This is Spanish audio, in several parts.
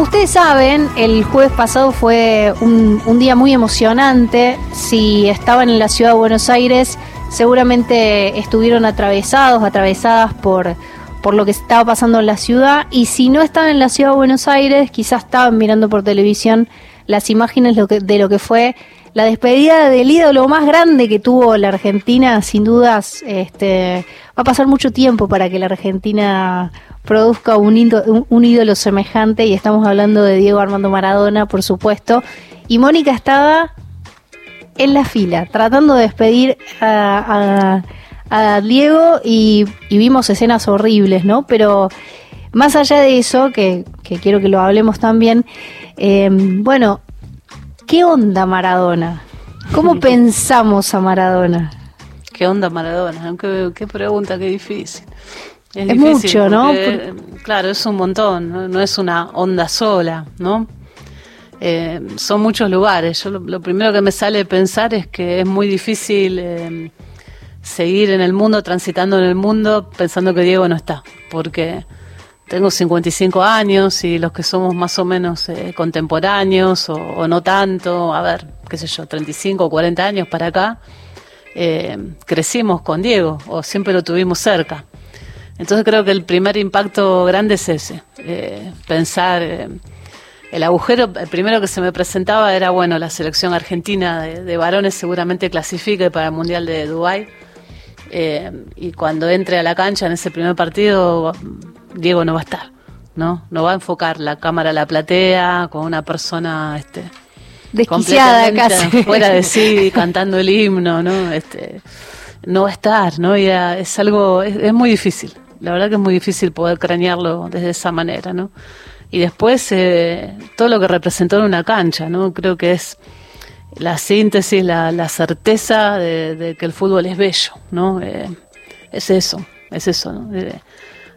Ustedes saben, el jueves pasado fue un, un, día muy emocionante. Si estaban en la ciudad de Buenos Aires, seguramente estuvieron atravesados, atravesadas por, por lo que estaba pasando en la ciudad. Y si no estaban en la ciudad de Buenos Aires, quizás estaban mirando por televisión las imágenes de lo que fue la despedida del ídolo más grande que tuvo la Argentina, sin dudas, este, va a pasar mucho tiempo para que la Argentina produzca un ídolo, un ídolo semejante y estamos hablando de Diego Armando Maradona, por supuesto. Y Mónica estaba en la fila, tratando de despedir a, Diego y, vimos escenas horribles, ¿no? Pero más allá de eso, que, quiero que lo hablemos también, eh, bueno, ¿qué onda Maradona? ¿Cómo pensamos a Maradona? ¿Qué onda Maradona? Qué, qué pregunta, qué difícil. Es, mucho, ¿no? Claro, es un montón, ¿no? es una onda sola, ¿no? Eh, son muchos lugares. Yo lo, primero que me sale pensar es que es muy difícil eh, seguir en el mundo, transitando en el mundo, pensando que Diego no está, porque tengo 55 años y los que somos más o menos eh, contemporáneos o, no tanto, a ver, qué sé yo, 35 o 40 años para acá, crecimos con Diego o siempre lo tuvimos cerca. Entonces creo que el primer impacto grande es ese, eh, pensar, eh, el agujero, el primero que se me presentaba era, bueno, la selección argentina de, varones seguramente clasifique para el Mundial de Dubái, eh, y cuando entre a la cancha en ese primer partido, Diego no va a estar, ¿no? No va a enfocar la cámara a la platea con una persona, este, desquiciada casi fuera de sí cantando el himno no este no va a estar no y es algo es muy difícil la verdad que es muy difícil poder cranearlo desde esa manera, ¿no? Y después eh, todo lo que representó en una cancha, ¿no? Creo que es la síntesis, la, la certeza de, que el fútbol es bello, ¿no? Eh, es eso, es eso, ¿no? Eh,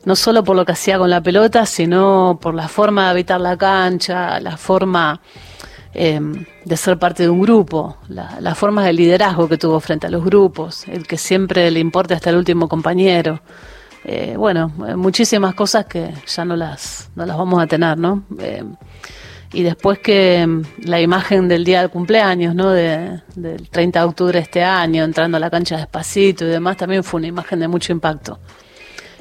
no solo por lo que hacía con la pelota, sino por la forma de habitar la cancha, la forma de ser parte de un grupo, la, la forma de liderazgo que tuvo frente a los grupos, el que siempre le importe hasta el último compañero. Eh, bueno, muchísimas cosas que ya no las, no las vamos a tener, ¿no? Eh, y después que mm, la imagen del día del cumpleaños, ¿no? De, del 30 de octubre de este año, entrando a la cancha despacito y demás, también fue una imagen de mucho impacto.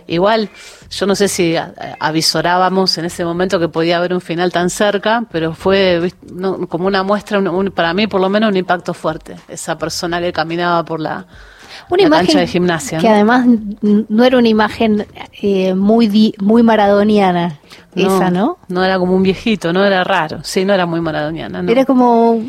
Igual, yo no sé si avisorábamos en ese momento que podía haber un final tan cerca, pero fue como una muestra, para mí por lo menos un impacto fuerte. Esa persona que caminaba por la, una imagen de gimnasia. Que además no era una imagen eh, muy, muy maradoniana, esa, ¿no? No era como un viejito, no era raro. Sí, no era muy maradoniana. Era como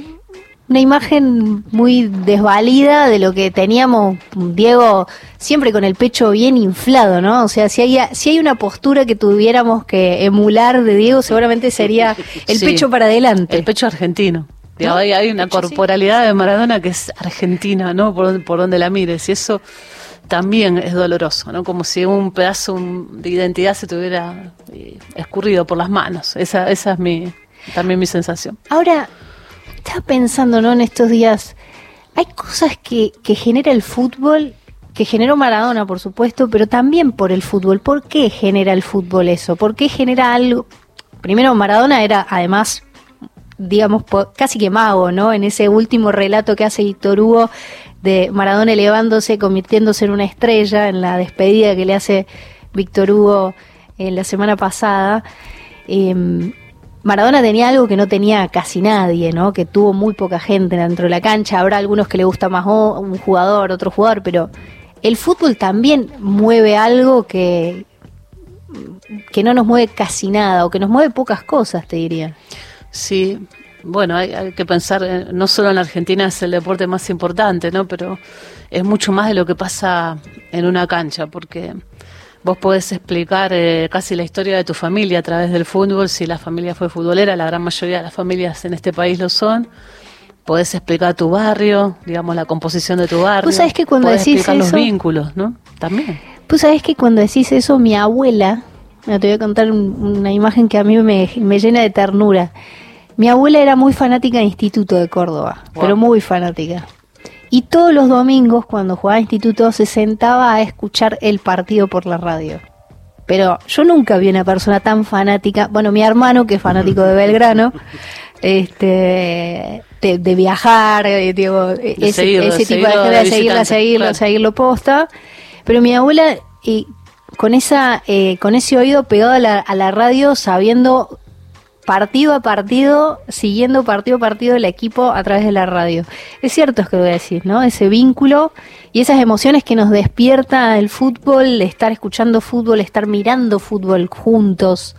una imagen muy desvalida de lo que teníamos Diego siempre con el pecho bien inflado, ¿no? O sea, si hay si hay una postura que tuviéramos que emular de Diego, seguramente sería el pecho para adelante. El pecho argentino. Hay, una corporalidad de Maradona que es argentina, ¿no? Por, por donde la mires. Y eso también es doloroso, ¿no? Como si un pedazo de identidad se tuviera eh, escurrido por las manos. Esa, esa es mi, también mi sensación. Ahora, estaba pensando, ¿no? En estos días, hay cosas que, que genera el fútbol, que generó Maradona, por supuesto, pero también por el fútbol. ¿Por qué genera el fútbol eso? ¿Por qué genera algo? Primero, Maradona era además digamos, casi que mago, ¿no? En ese último relato que hace Víctor Hugo de Maradona elevándose, convirtiéndose en una estrella, en la despedida que le hace Víctor Hugo en la semana pasada. Em, Maradona tenía algo que no tenía casi nadie, ¿no? Que tuvo muy poca gente dentro de la cancha. Habrá algunos que le gusta más un jugador, otro jugador, pero el fútbol también mueve algo que, que no nos mueve casi nada, o que nos mueve pocas cosas, te diría. Sí, bueno, hay, que pensar, eh, no solo en Argentina es el deporte más importante, ¿no? Pero es mucho más de lo que pasa en una cancha, porque vos podés explicar eh, casi la historia de tu familia a través del fútbol, si la familia fue futbolera, la gran mayoría de las familias en este país lo son. Podés explicar tu barrio, digamos, la composición de tu barrio. Vos sabés que cuando decís explicar los vínculos, ¿no? También. Vos sabés que cuando decís eso, mi abuela, te voy a contar una imagen que a mí me, me llena de ternura mi abuela era muy fanática de Instituto de Córdoba, pero muy fanática. Y todos los domingos, cuando jugaba Instituto, se sentaba a escuchar el partido por la radio. pero yo nunca vi una persona tan fanática. Bueno, mi hermano, que es fanático de Belgrano, este de, viajar, eh, digo, ese, tipo de, de, seguirlo, seguirlo, seguirlo posta. Pero mi abuela, y con esa, eh, con ese oído pegado a la, a la radio, sabiendo partido a partido, siguiendo partido a partido el equipo a través de la radio. Es cierto es que voy a decir, ¿no? Ese vínculo y esas emociones que nos despierta el fútbol, estar escuchando fútbol, estar mirando fútbol juntos.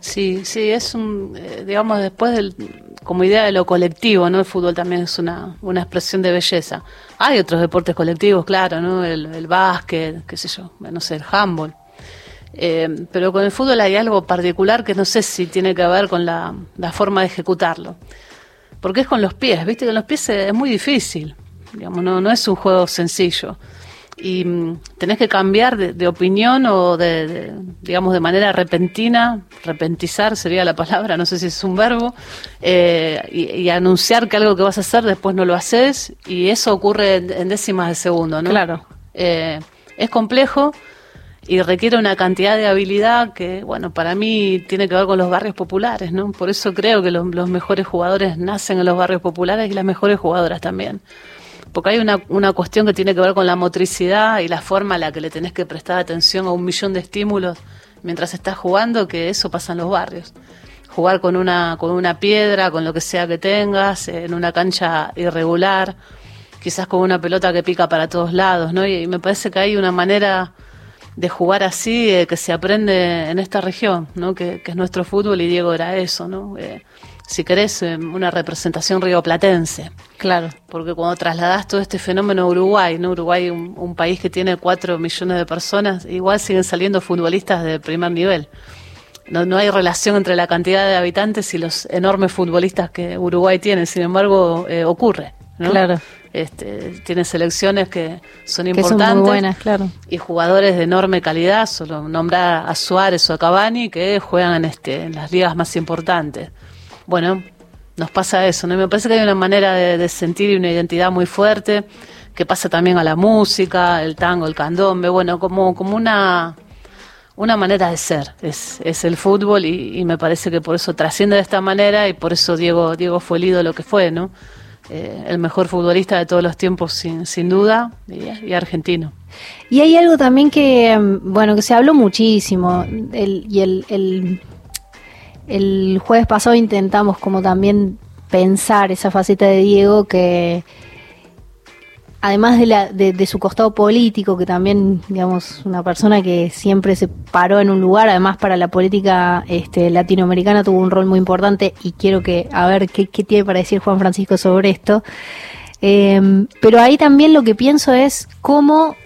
Sí, sí, es un, eh, digamos, después del, como idea de lo colectivo, ¿no? El fútbol también es una, una expresión de belleza. Hay otros deportes colectivos, claro, ¿no? El, el básquet, qué sé yo, no sé, el handball eh, pero con el fútbol hay algo particular que no sé si tiene que ver con la, forma de ejecutarlo. Porque es con los pies, ¿viste? Con los pies es muy difícil. Digamos, no, no es un juego sencillo. Y mm, tenés que cambiar de, opinión o de, digamos, de manera repentina, repentizar sería la palabra, no sé si es un verbo, eh, y, anunciar que algo que vas a hacer después no lo haces, y eso ocurre en, décimas de segundo, ¿no? Claro. Eh, es complejo, y requiere una cantidad de habilidad que, bueno, para mí tiene que ver con los barrios populares, ¿no? Por eso creo que los, mejores jugadores nacen en los barrios populares y las mejores jugadoras también. Porque hay una, una cuestión que tiene que ver con la motricidad y la forma a la que le tenés que prestar atención a un millón de estímulos mientras estás jugando, que eso pasa en los barrios. Jugar con una, con una piedra, con lo que sea que tengas, en una cancha irregular, quizás con una pelota que pica para todos lados, ¿no? y me parece que hay una manera de jugar así eh, que se aprende en esta región, ¿no? Que, es nuestro fútbol y Diego era eso, ¿no? Eh, si querés, eh, una representación rioplatense. Claro. Porque cuando trasladás todo este fenómeno a Uruguay, ¿no? Uruguay, un, un país que tiene cuatro millones de personas, igual siguen saliendo futbolistas de primer nivel. No, no hay relación entre la cantidad de habitantes y los enormes futbolistas que Uruguay tiene, sin embargo, ocurre. ¿no? Claro. Este, tiene selecciones que son importantes. muy buenas, claro. Y jugadores de enorme calidad, solo nombrar a Suárez o a Cavani, que juegan en, este, en las ligas más importantes. Bueno, nos pasa eso, ¿no? Y me parece que hay una manera de, sentir y una identidad muy fuerte, que pasa también a la música, el tango, el candombe, bueno, como, como una, una manera de ser, es, es el fútbol y, y, me parece que por eso trasciende de esta manera y por eso Diego, Diego fue el ídolo que fue, ¿no? Eh, el mejor futbolista de todos los tiempos, sin, sin duda, y, argentino. Y hay algo también que, mm, bueno, que se habló muchísimo, y el, el, el jueves pasado intentamos como también pensar esa faceta de Diego que además de, su costado político, que también, digamos, una persona que siempre se paró en un lugar, además para la política este, latinoamericana tuvo un rol muy importante y quiero que, a ver qué, tiene para decir Juan Francisco sobre esto. Em, pero ahí también lo que pienso es cómo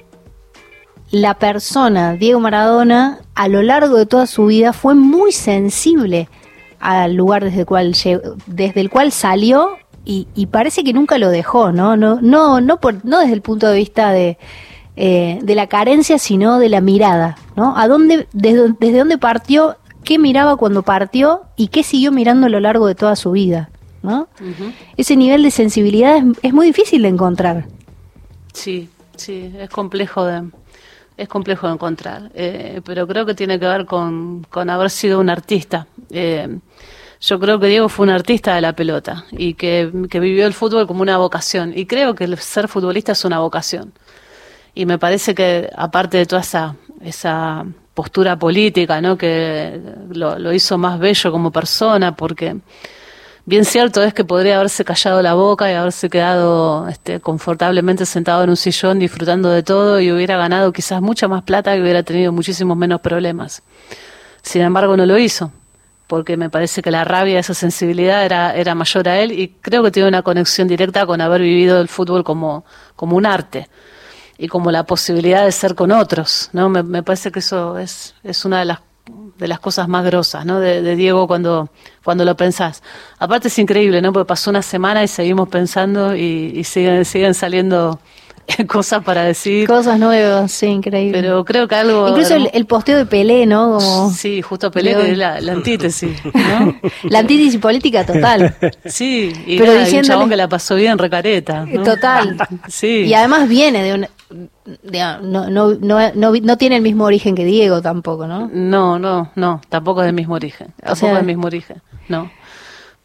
la persona, Diego Maradona, a lo largo de toda su vida fue muy sensible al lugar desde el cual, desde el cual salió y, parece que nunca lo dejó, ¿no? No, no, no, por, no desde el punto de vista de, eh, de la carencia, sino de la mirada, ¿no? ¿A dónde, desde, desde dónde partió, qué miraba cuando partió y qué siguió mirando a lo largo de toda su vida, ¿no? Ese nivel de sensibilidad es, muy difícil de encontrar. Sí, sí, es complejo de, es complejo de encontrar, eh, pero creo que tiene que ver con, con haber sido un artista. Eh, yo creo que Diego fue un artista de la pelota y que, vivió el fútbol como una vocación. Y creo que el ser futbolista es una vocación. Y me parece que, aparte de toda esa, esa postura política, ¿no? que lo, lo hizo más bello como persona, porque bien cierto es que podría haberse callado la boca y haberse quedado este, confortablemente sentado en un sillón disfrutando de todo y hubiera ganado quizás mucha más plata y hubiera tenido muchísimos menos problemas. Sin embargo, no lo hizo porque me parece que la rabia, esa sensibilidad era, era mayor a él y creo que tiene una conexión directa con haber vivido el fútbol como, como un arte y como la posibilidad de ser con otros, ¿no? Me, parece que eso es, es una de las de las cosas más grosas, ¿no? De, de, Diego cuando, cuando lo pensás. Aparte es increíble, ¿no? Porque pasó una semana y seguimos pensando y, y siguen, siguen saliendo cosas para decir. Cosas nuevas, sí, increíble. Pero creo que algo. Incluso el, posteo de Pelé, ¿no? Como sí, justo Pelé, que es la, antítesis, ¿no? la antítesis política total. Sí, y Pero un chabón que la pasó bien recareta. Total. sí. Y además viene de un. no, no, no, no, tiene el mismo origen que Diego tampoco, ¿no? No, no, no, tampoco es del mismo origen. Tampoco es del mismo origen, no.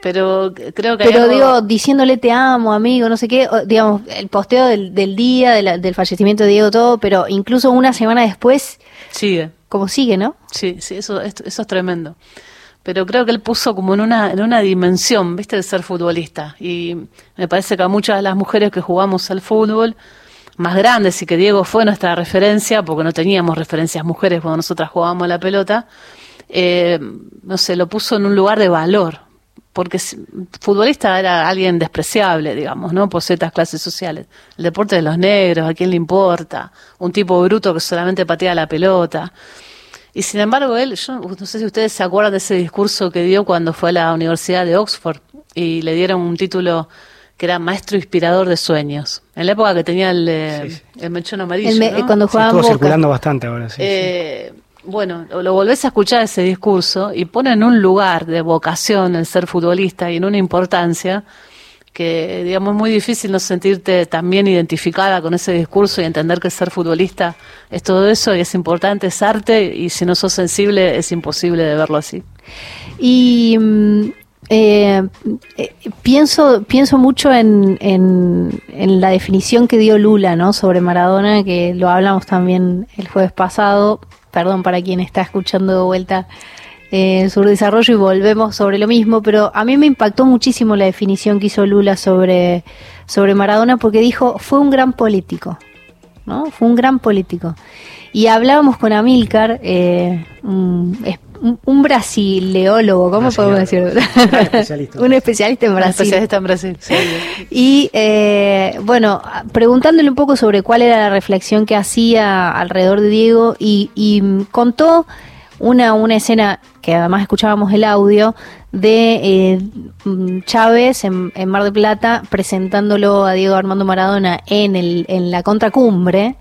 Pero creo que. Pero digo, diciéndole te amo, amigo, no sé qué, digamos, el posteo del, del día, del fallecimiento de Diego, todo, pero incluso una semana después. Sigue. Como sigue, ¿no? Sí, sí, eso, eso es tremendo pero creo que él puso como en una, en una dimensión, viste, de ser futbolista. Y me parece que a muchas de las mujeres que jugamos al fútbol, más grandes, y que Diego fue nuestra referencia, porque no teníamos referencias mujeres cuando nosotras jugábamos la pelota, eh, no sé, lo puso en un lugar de valor, porque futbolista era alguien despreciable, digamos, ¿no? Por ciertas clases sociales. El deporte de los negros, ¿a quién le importa? Un tipo bruto que solamente patea la pelota. Y sin embargo, él, yo no sé si ustedes se acuerdan de ese discurso que dio cuando fue a la Universidad de Oxford y le dieron un título que era maestro inspirador de sueños. En la época que tenía el, eh, el mechón amarillo. Cuando jugaba estuvo circulando bastante ahora, sí, eh, Bueno, lo volvés a escuchar ese discurso y pone en un lugar de vocación el ser futbolista y en una importancia que digamos es muy difícil no sentirte también identificada con ese discurso y entender que ser futbolista es todo eso y es importante, es arte y si no sos sensible es imposible de verlo así. Y mm, eh, eh, pienso pienso mucho en, en, en, la definición que dio Lula no sobre Maradona que lo hablamos también el jueves pasado perdón para quien está escuchando de vuelta eh, desarrollo y volvemos sobre lo mismo, pero a mí me impactó muchísimo la definición que hizo Lula sobre, sobre Maradona porque dijo, fue un gran político, ¿no? Fue un gran político. Y hablábamos con Amílcar, eh, un, un, brasileólogo, ¿cómo podemos decirlo? un especialista en Brasil. especialista en Brasil, Y eh, bueno, preguntándole un poco sobre cuál era la reflexión que hacía alrededor de Diego y, y contó una, una escena que además escuchábamos el audio de eh, mm, Chávez en, Mar de Plata presentándolo a Diego Armando Maradona en, el, en la contracumbre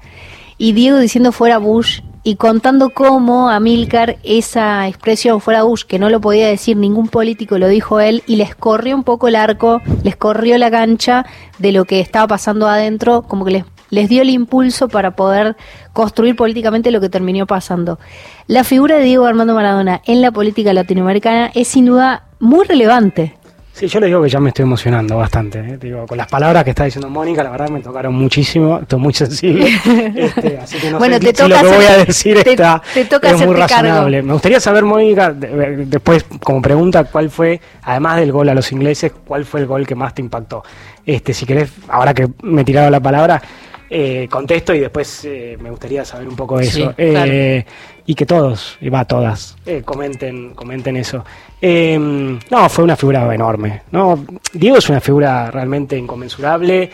y Diego diciendo fuera Bush y contando cómo a Milcar esa expresión fuera Bush, que no lo podía decir ningún político, lo dijo él, y les corrió un poco el arco, les corrió la cancha de lo que estaba pasando adentro, como que les les dio el impulso para poder construir políticamente lo que terminó pasando. La figura de Diego Armando Maradona en la política latinoamericana es sin duda muy relevante. Sí, yo le digo que ya me estoy emocionando bastante. ¿eh? Digo, con las palabras que está diciendo Mónica, la verdad me tocaron muchísimo. Estoy muy sensible. Este, así que no bueno, sé te si lo que voy a decir te, está, toca es muy razonable. Me gustaría saber, Mónica, después como pregunta, cuál fue, además del gol a los ingleses, cuál fue el gol que más te impactó. Este, si querés, ahora que me he tirado la palabra, eh, contesto y después eh, me gustaría saber un poco de eso. Eh, y que todos, y va todas, comenten, comenten eso. no, fue una figura enorme. ¿no? Diego es una figura realmente inconmensurable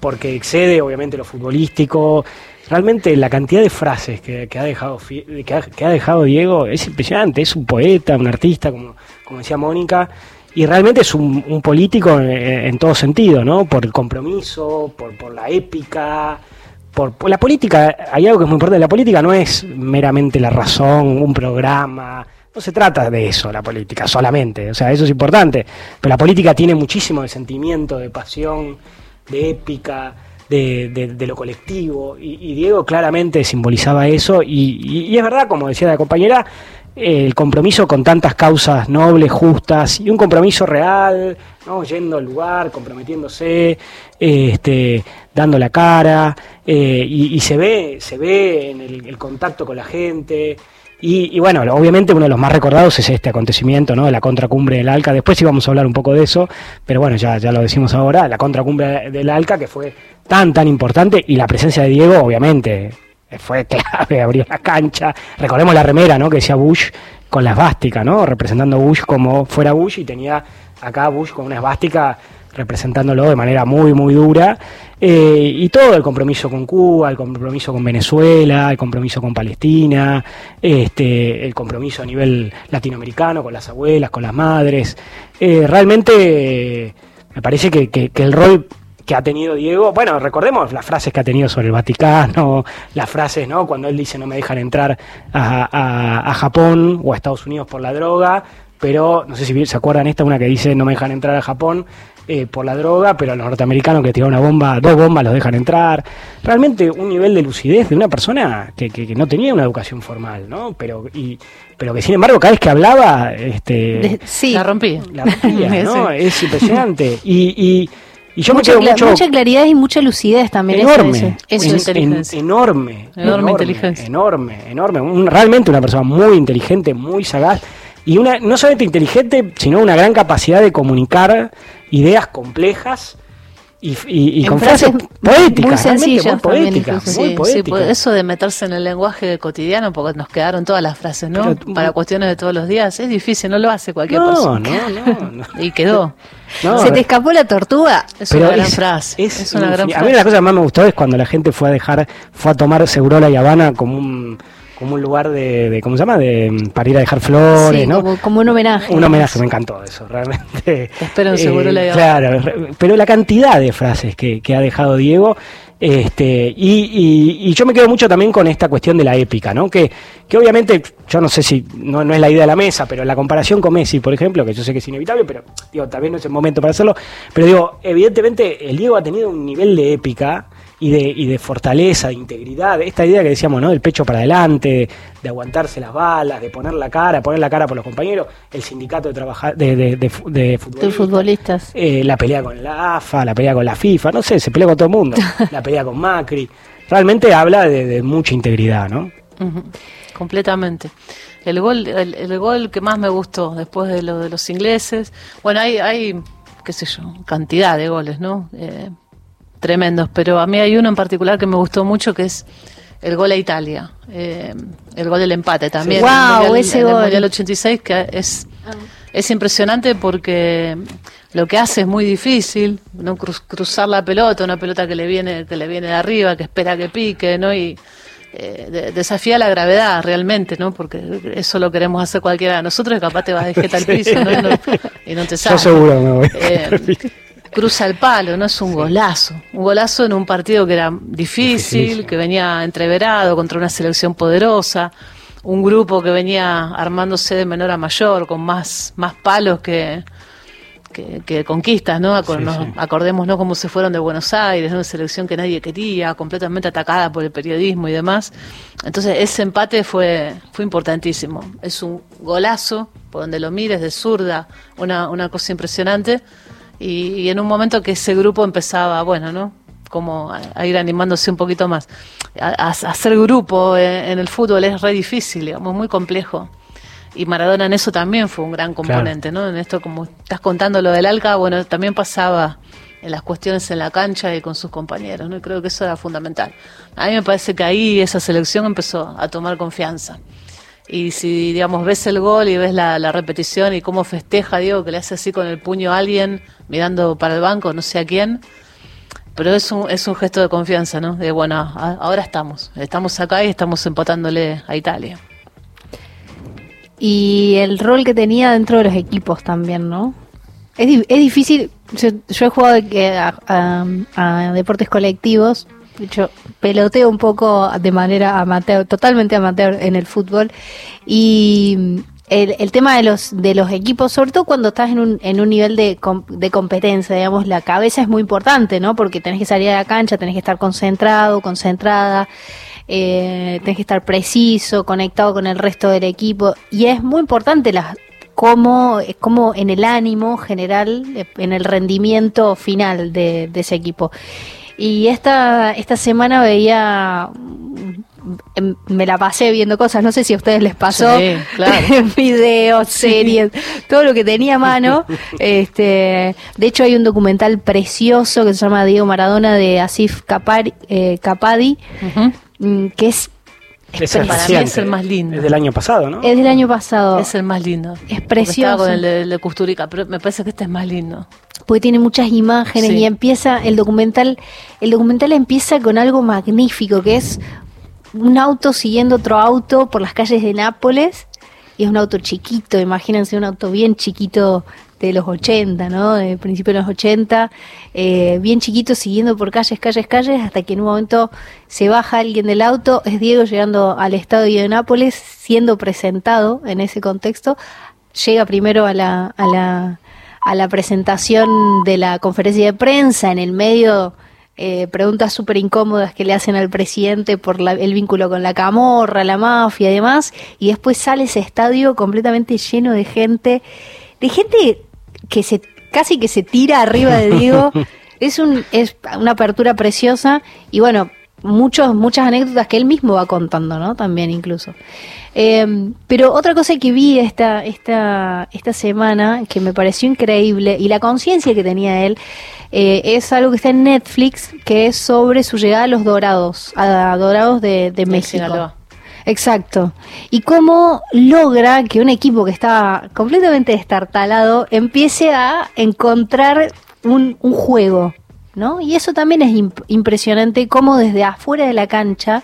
porque excede obviamente lo futbolístico. Realmente la cantidad de frases que, ha dejado que ha, dejado Diego es impresionante. Es un poeta, un artista, como, como decía Mónica y realmente es un, político en, todo sentido, ¿no? Por el compromiso, por, por la épica, por, la política. Hay algo que es muy importante. La política no es meramente la razón, un programa. No se trata de eso, la política, solamente. O sea, eso es importante. Pero la política tiene muchísimo de sentimiento, de pasión, de épica. De, de, lo colectivo y, Diego claramente simbolizaba eso y, es verdad, como decía la compañera, el compromiso con tantas causas nobles, justas y un compromiso real, ¿no? yendo al lugar, comprometiéndose, este, dando la cara eh, y, se ve, se ve en el, contacto con la gente. Y, bueno, obviamente uno de los más recordados es este acontecimiento, ¿no? La contracumbre del Alca. Después íbamos a hablar un poco de eso, pero bueno, ya, ya lo decimos ahora, la contracumbre del Alca que fue tan, tan importante y la presencia de Diego, obviamente, fue clave, abrió la cancha. Recordemos la remera, ¿no? Que decía Bush con la esvástica, ¿no? Representando Bush como fuera Bush y tenía acá Bush con una esvástica representándolo de manera muy, muy dura. Eh, y todo el compromiso con Cuba, el compromiso con Venezuela, el compromiso con Palestina, este, el compromiso a nivel latinoamericano con las abuelas, con las madres. Eh, realmente me parece que, que el rol que ha tenido Diego. Bueno, recordemos las frases que ha tenido sobre el Vaticano, las frases, ¿no? Cuando él dice no me dejan entrar a, Japón o a Estados Unidos por la droga, pero no sé si se acuerdan esta, una que dice no me dejan entrar a Japón eh, por la droga, pero a los norteamericanos que tiraron una bomba, dos bombas los dejan entrar. Realmente un nivel de lucidez de una persona que, que, no tenía una educación formal, ¿no? Pero, y, pero que sin embargo cada vez que hablaba, este, sí. la rompía. La rompía, ¿no? Es impresionante. y, y y yo mucha, me quedo mucho, mucha claridad y mucha lucidez también. Enorme. Eso, es inteligencia. enorme. Enorme, inteligencia. Enorme, enorme. realmente una persona muy inteligente, muy sagaz. Y una no solamente inteligente, sino una gran capacidad de comunicar ideas complejas y, con frases, poéticas, muy sencillas, poéticas, sí, eso de meterse en el lenguaje cotidiano, porque nos quedaron todas las frases, ¿no? Para cuestiones de todos los días, es difícil, no lo hace cualquier persona. No, no, y quedó. ¿Se te escapó la tortuga? Es una gran frase. Es, una gran frase. A mí la cosa que más me gustó es cuando la gente fue a dejar, fue a tomar Segurola y Habana como un como un lugar de, ¿cómo se llama? De, para ir a dejar flores, ¿no? Como, un homenaje. Un homenaje, me encantó eso, realmente. espero seguro la eh, Claro, pero la cantidad de frases que, que ha dejado Diego, este, y, y, yo me quedo mucho también con esta cuestión de la épica, ¿no? Que, que obviamente, yo no sé si no, no es la idea de la mesa, pero la comparación con Messi, por ejemplo, que yo sé que es inevitable, pero digo, también no es el momento para hacerlo, pero digo, evidentemente el Diego ha tenido un nivel de épica y de, y de fortaleza, de integridad, esta idea que decíamos, ¿no? Del pecho para adelante, de, aguantarse las balas, de poner la cara, poner la cara por los compañeros, el sindicato de trabajar de, de, futbolistas, eh, la pelea con la AFA, la pelea con la FIFA, no sé, se pelea con todo el mundo, la pelea con Macri, realmente habla de, mucha integridad, ¿no? Completamente. El gol, el, gol que más me gustó después de lo de los ingleses, bueno, hay, hay qué sé yo, cantidad de goles, ¿no? Eh, tremendos, pero a mí hay uno en particular que me gustó mucho que es el gol a Italia, eh, el gol del empate también. Wow, ese gol. El Mundial 86 que es ah. es impresionante porque lo que hace es muy difícil, no cruzar la pelota, una pelota que le viene que le viene de arriba, que espera que pique, ¿no? Y eh, desafía la gravedad realmente, ¿no? Porque eso lo queremos hacer cualquiera de nosotros, y capaz te vas de jeta al piso ¿no? Y, no, te sale. Yo seguro voy. Eh, cruza el palo, ¿no? Es un golazo. Un golazo en un partido que era difícil, que venía entreverado contra una selección poderosa, un grupo que venía armándose de menor a mayor, con más, más palos que, que, conquistas, ¿no? Acordemos, ¿no? Cómo se fueron de Buenos Aires, una selección que nadie quería, completamente atacada por el periodismo y demás. Entonces, ese empate fue, fue importantísimo. Es un golazo, por donde lo mires, de zurda, una, una cosa impresionante y, en un momento que ese grupo empezaba, bueno, ¿no? Como a, ir animándose un poquito más. A, hacer grupo en, el fútbol es re difícil, digamos, muy complejo. Y Maradona en eso también fue un gran componente, ¿no? En esto, como estás contando lo del Alca, bueno, también pasaba en las cuestiones en la cancha y con sus compañeros, ¿no? Y creo que eso era fundamental. A mí me parece que ahí esa selección empezó a tomar confianza y si digamos ves el gol y ves la, repetición y cómo festeja Diego que le hace así con el puño a alguien mirando para el banco no sé a quién pero es un, es un gesto de confianza no de bueno ahora estamos. Estamos acá y estamos empatándole a Italia. Y el rol que tenía dentro de los equipos también no es, es difícil yo, he jugado a deportes colectivos hecho, peloteo un poco de manera amateur, totalmente amateur en el fútbol. Y el, el, tema de los de los equipos, sobre todo cuando estás en un, en un nivel de, de competencia, digamos, la cabeza es muy importante, ¿no? Porque tenés que salir a la cancha, tenés que estar concentrado, concentrada, eh, tenés que estar preciso, conectado con el resto del equipo. Y es muy importante la, cómo, cómo en el ánimo general, en el rendimiento final de, de ese equipo. Y esta, esta semana veía em, me la pasé viendo cosas, no sé si a ustedes les pasó, sí, claro. videos, series, todo lo que tenía a mano. este, de hecho hay un documental precioso que se llama Diego Maradona de Asif Kapari, eh, Kapadi, mm, que es es para mí es el más lindo. Es del año pasado, ¿no? Es del año pasado. Es el más lindo. Es precioso. con el de, de Custurica, pero me parece que este es más lindo porque tiene muchas imágenes y empieza el documental, el documental empieza con algo magnífico que es un auto siguiendo otro auto por las calles de Nápoles y es un auto chiquito, imagínense un auto bien chiquito de los 80, ¿no? De principios de los 80, eh, bien chiquito siguiendo por calles, calles, calles, hasta que en un momento se baja alguien del auto, es Diego llegando al estadio de Nápoles, siendo presentado en ese contexto llega primero a la, a la, a la presentación de la conferencia de prensa, en el medio eh, preguntas súper incómodas que le hacen al presidente por el vínculo con la camorra, la mafia y demás, y después sale ese estadio completamente lleno de gente, de gente que se casi que se tira arriba de Diego. es, un, es una apertura preciosa y bueno, muchos, muchas anécdotas que él mismo va contando, ¿no? También incluso. Em, pero otra cosa que vi esta, esta, esta semana que me pareció increíble y la conciencia que tenía él eh, es algo que está en Netflix que es sobre su llegada a los Dorados, a Dorados de, de México. Exacto. Y cómo logra que un equipo que estaba completamente destartalado empiece a encontrar un, un juego, ¿no? Y eso también es impresionante, cómo desde afuera de la cancha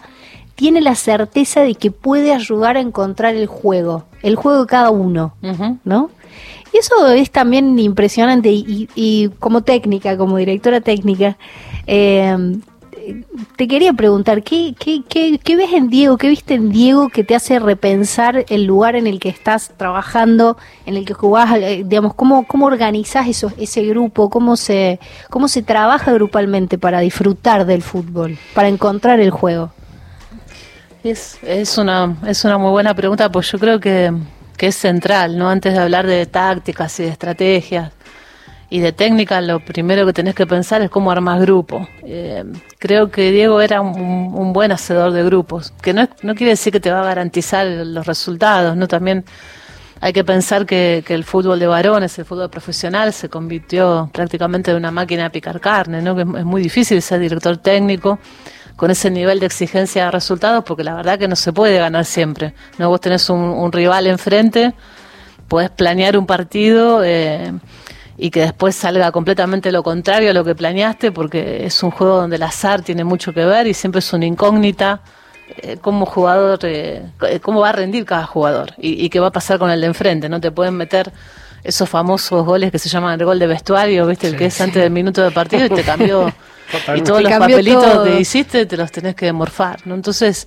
tiene la certeza de que puede ayudar a encontrar el juego, el juego de cada uno, ¿no? Y eso es también impresionante y, como técnica, como directora técnica, eh, te quería preguntar, ¿qué, qué, qué, ves en Diego? ¿Qué viste en Diego que te hace repensar el lugar en el que estás trabajando, en el que jugás? Eh, digamos, ¿cómo, cómo organizás eso, ese grupo? ¿Cómo se, ¿Cómo se trabaja grupalmente para disfrutar del fútbol, para encontrar el juego? Es, es, una, es una muy buena pregunta, pues yo creo que, que es central, ¿no? Antes de hablar de tácticas y de estrategias, y de técnica, lo primero que tenés que pensar es cómo armar grupo. Eh, creo que Diego era un, buen hacedor de grupos, que no, no quiere decir que te va a garantizar los resultados, ¿no? También hay que pensar que, el fútbol de varones, el fútbol profesional, se convirtió prácticamente en una máquina de picar carne, ¿no? Que es, muy difícil ser director técnico con ese nivel de exigencia de resultados, porque la verdad que no se puede ganar siempre. ¿no? Vos tenés un, un rival enfrente, podés planear un partido. Eh, y que después salga completamente lo contrario a lo que planeaste, porque es un juego donde el azar tiene mucho que ver y siempre es una incógnita eh, cómo jugador, eh, cómo va a rendir cada jugador y, qué va a pasar con el de enfrente. No te pueden meter esos famosos goles que se llaman el gol de vestuario, viste, el que es antes del minuto de partido y te cambió y todos los papelitos que hiciste te los tenés que morfar, ¿no? Entonces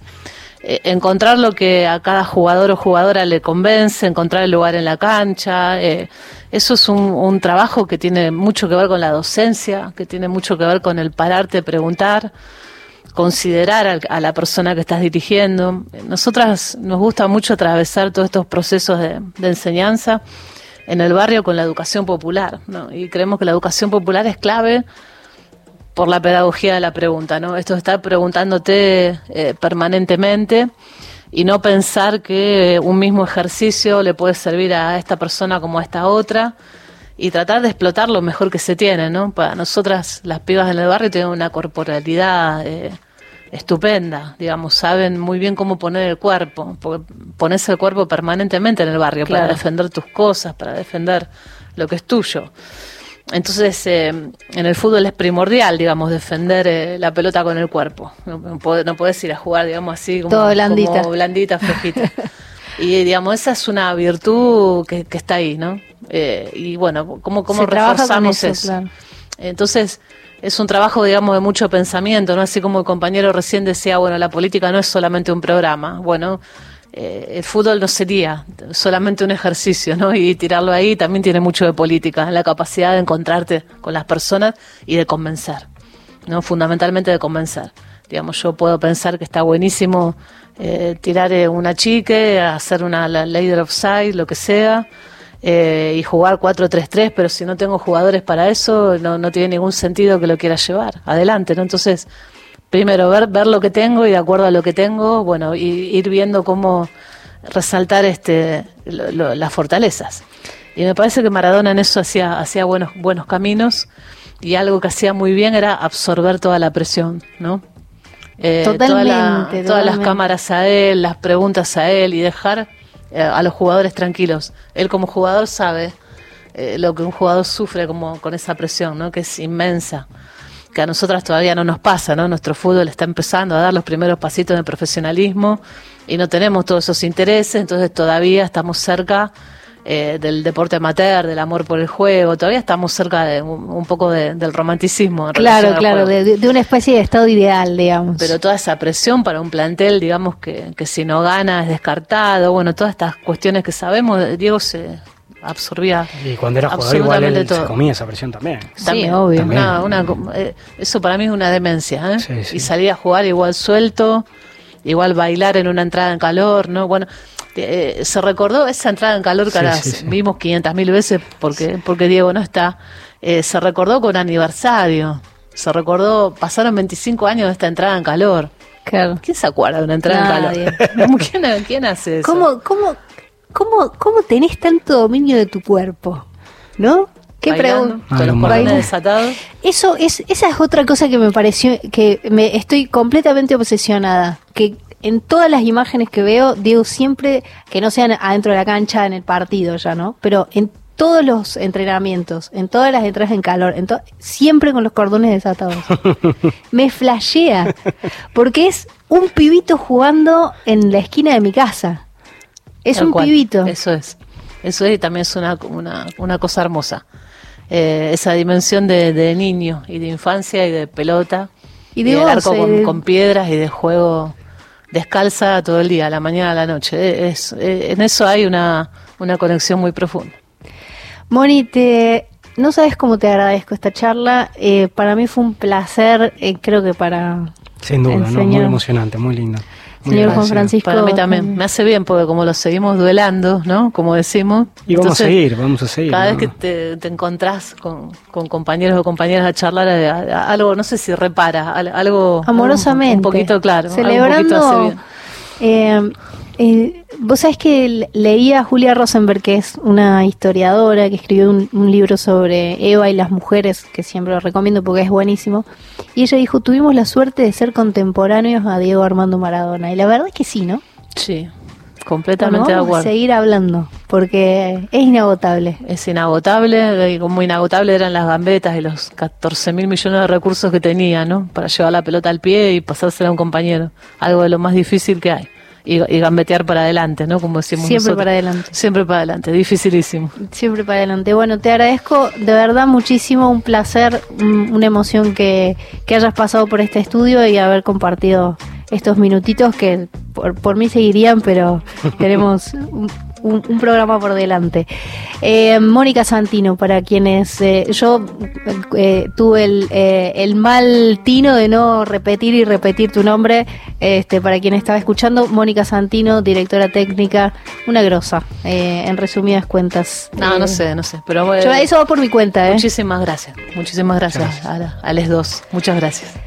encontrar lo que a cada jugador o jugadora le convence, encontrar el lugar en la cancha. Eh, eso es un, trabajo que tiene mucho que ver con la docencia, que tiene mucho que ver con el pararte, preguntar, considerar a la persona que estás dirigiendo. Nosotras nos gusta mucho atravesar todos estos procesos de, enseñanza en el barrio con la educación popular, y creemos que la educación popular es clave por la pedagogía de la pregunta, ¿no? Esto de estar preguntándote eh, permanentemente y no pensar que un mismo ejercicio le puede servir a esta persona como a esta otra y tratar de explotar lo mejor que se tiene, ¿no? Para nosotras, las pibas en el barrio tienen una corporalidad eh, estupenda, digamos, saben muy bien cómo poner el cuerpo, porque pones el cuerpo permanentemente en el barrio para defender tus cosas, para defender lo que es tuyo. Entonces, eh, en el fútbol es primordial, digamos, defender eh, la pelota con el cuerpo. No, puedes ir a jugar, digamos, así como, Todo blandita. como blandita, flojita. y, digamos, esa es una virtud que, está ahí, ¿no? Eh, y bueno, ¿cómo, cómo reforzamos eso? Entonces, es un trabajo, digamos, de mucho pensamiento, ¿no? Así como el compañero recién decía, bueno, la política no es solamente un programa. Bueno, eh, el fútbol no sería solamente un ejercicio, ¿no? Y tirarlo ahí también tiene mucho de política, la capacidad de encontrarte con las personas y de convencer, ¿no? Fundamentalmente de convencer. Digamos, yo puedo pensar que está buenísimo eh, tirar eh, una chique, hacer una ley del lo que sea, y jugar 4-3-3, pero si no tengo jugadores para eso, no tiene ningún sentido que lo quiera llevar. Adelante, ¿no? Entonces, primero ver, ver lo que tengo y de acuerdo a lo que tengo, bueno, ir viendo cómo resaltar este las fortalezas. Y me parece que Maradona en eso hacía, hacía buenos, buenos caminos y algo que hacía muy bien era absorber toda la presión, ¿no? Eh, totalmente, todas las cámaras a él, las preguntas a él y dejar eh, a los jugadores tranquilos. Él como jugador sabe eh, lo que un jugador sufre como con esa presión, ¿no? Que es inmensa que a nosotras todavía no nos pasa, ¿no? Nuestro fútbol está empezando a dar los primeros pasitos de profesionalismo y no tenemos todos esos intereses, entonces todavía estamos cerca eh, del deporte amateur, del amor por el juego, todavía estamos cerca de un, poco del romanticismo. claro, claro, de, una especie de estado ideal, digamos. Pero toda esa presión para un plantel, digamos, que, que si no gana es descartado, bueno, todas estas cuestiones que sabemos, Diego se absorbía. Y cuando era jugador igual él se comía esa presión también. Sí, obvio. Eh, eso para mí es una demencia, ¿eh? Y salir a jugar igual suelto, igual bailar en una entrada en calor, ¿no? Bueno, eh, se recordó esa entrada en calor que ahora vimos 500 mil veces porque, porque Diego no está. se recordó con aniversario. Se recordó, pasaron 25 años de esta entrada en calor. Claro. ¿Quién se acuerda de una entrada en calor? ¿Quién, ¿Quién, hace eso? ¿Cómo, cómo, cómo, ¿Cómo tenés tanto dominio de tu cuerpo? ¿No? ¿Qué pregunta? Con los cordones desatados. Eso es, esa es otra cosa que me pareció, que me estoy completamente obsesionada. Que en todas las imágenes que veo, digo siempre que no sean adentro de la cancha, en el partido ya, ¿no? Pero en todos los entrenamientos, en todas las entradas en calor, en siempre con los cordones desatados. Me flashea, porque es un pibito jugando en la esquina de mi casa. Es un pibito. Eso es. Eso es y también es una, una, cosa hermosa. Eh, esa dimensión de, niño y de infancia y de pelota. Y de, arco con, piedras y de juego descalza todo el día, a la mañana, a la noche. Es, en eso hay una, una conexión muy profunda. Moni, no sabes cómo te agradezco esta charla. Eh, para mí fue un placer, eh, creo que para... Sin duda, muy emocionante, muy lindo. Señor Juan Francisco. Para mí también me hace bien porque como lo seguimos duelando, ¿no? Como decimos. Y vamos a seguir, vamos a seguir. Cada vez que te, encontrás con, compañeros o compañeras a charlar, algo, no sé si repara, algo. Amorosamente. Un, poquito claro. Celebrando. Eh, eh, Vos sabés que leía a Julia Rosenberg, que es una historiadora que escribió un, libro sobre Eva y las mujeres, que siempre lo recomiendo porque es buenísimo. Y ella dijo, tuvimos la suerte de ser contemporáneos a Diego Armando Maradona. Y la verdad es que sí, ¿no? Sí, completamente de acuerdo. seguir hablando, porque es inagotable. Es inagotable, y como inagotable eran las gambetas y los 14 mil millones de recursos que tenía, ¿no? Para llevar la pelota al pie y pasársela a un compañero. Algo de lo más difícil que hay y, gambetear para adelante, ¿no? Como decimos Siempre para adelante. Siempre para adelante, dificilísimo. Siempre para adelante. Bueno, te agradezco de verdad muchísimo, un placer, una emoción que, que hayas pasado por este estudio y haber compartido estos minutitos que por, por mí seguirían, pero tenemos un, programa por delante. Eh, Mónica Santino, para quienes eh, yo eh, tuve el, el, mal tino de no repetir y repetir tu nombre, este, para quien estaba escuchando, Mónica Santino, directora técnica, una grosa, en resumidas cuentas. No, no sé, no sé, pero eso va por mi cuenta. Muchísimas gracias, muchísimas gracias, a, a, les dos, muchas gracias.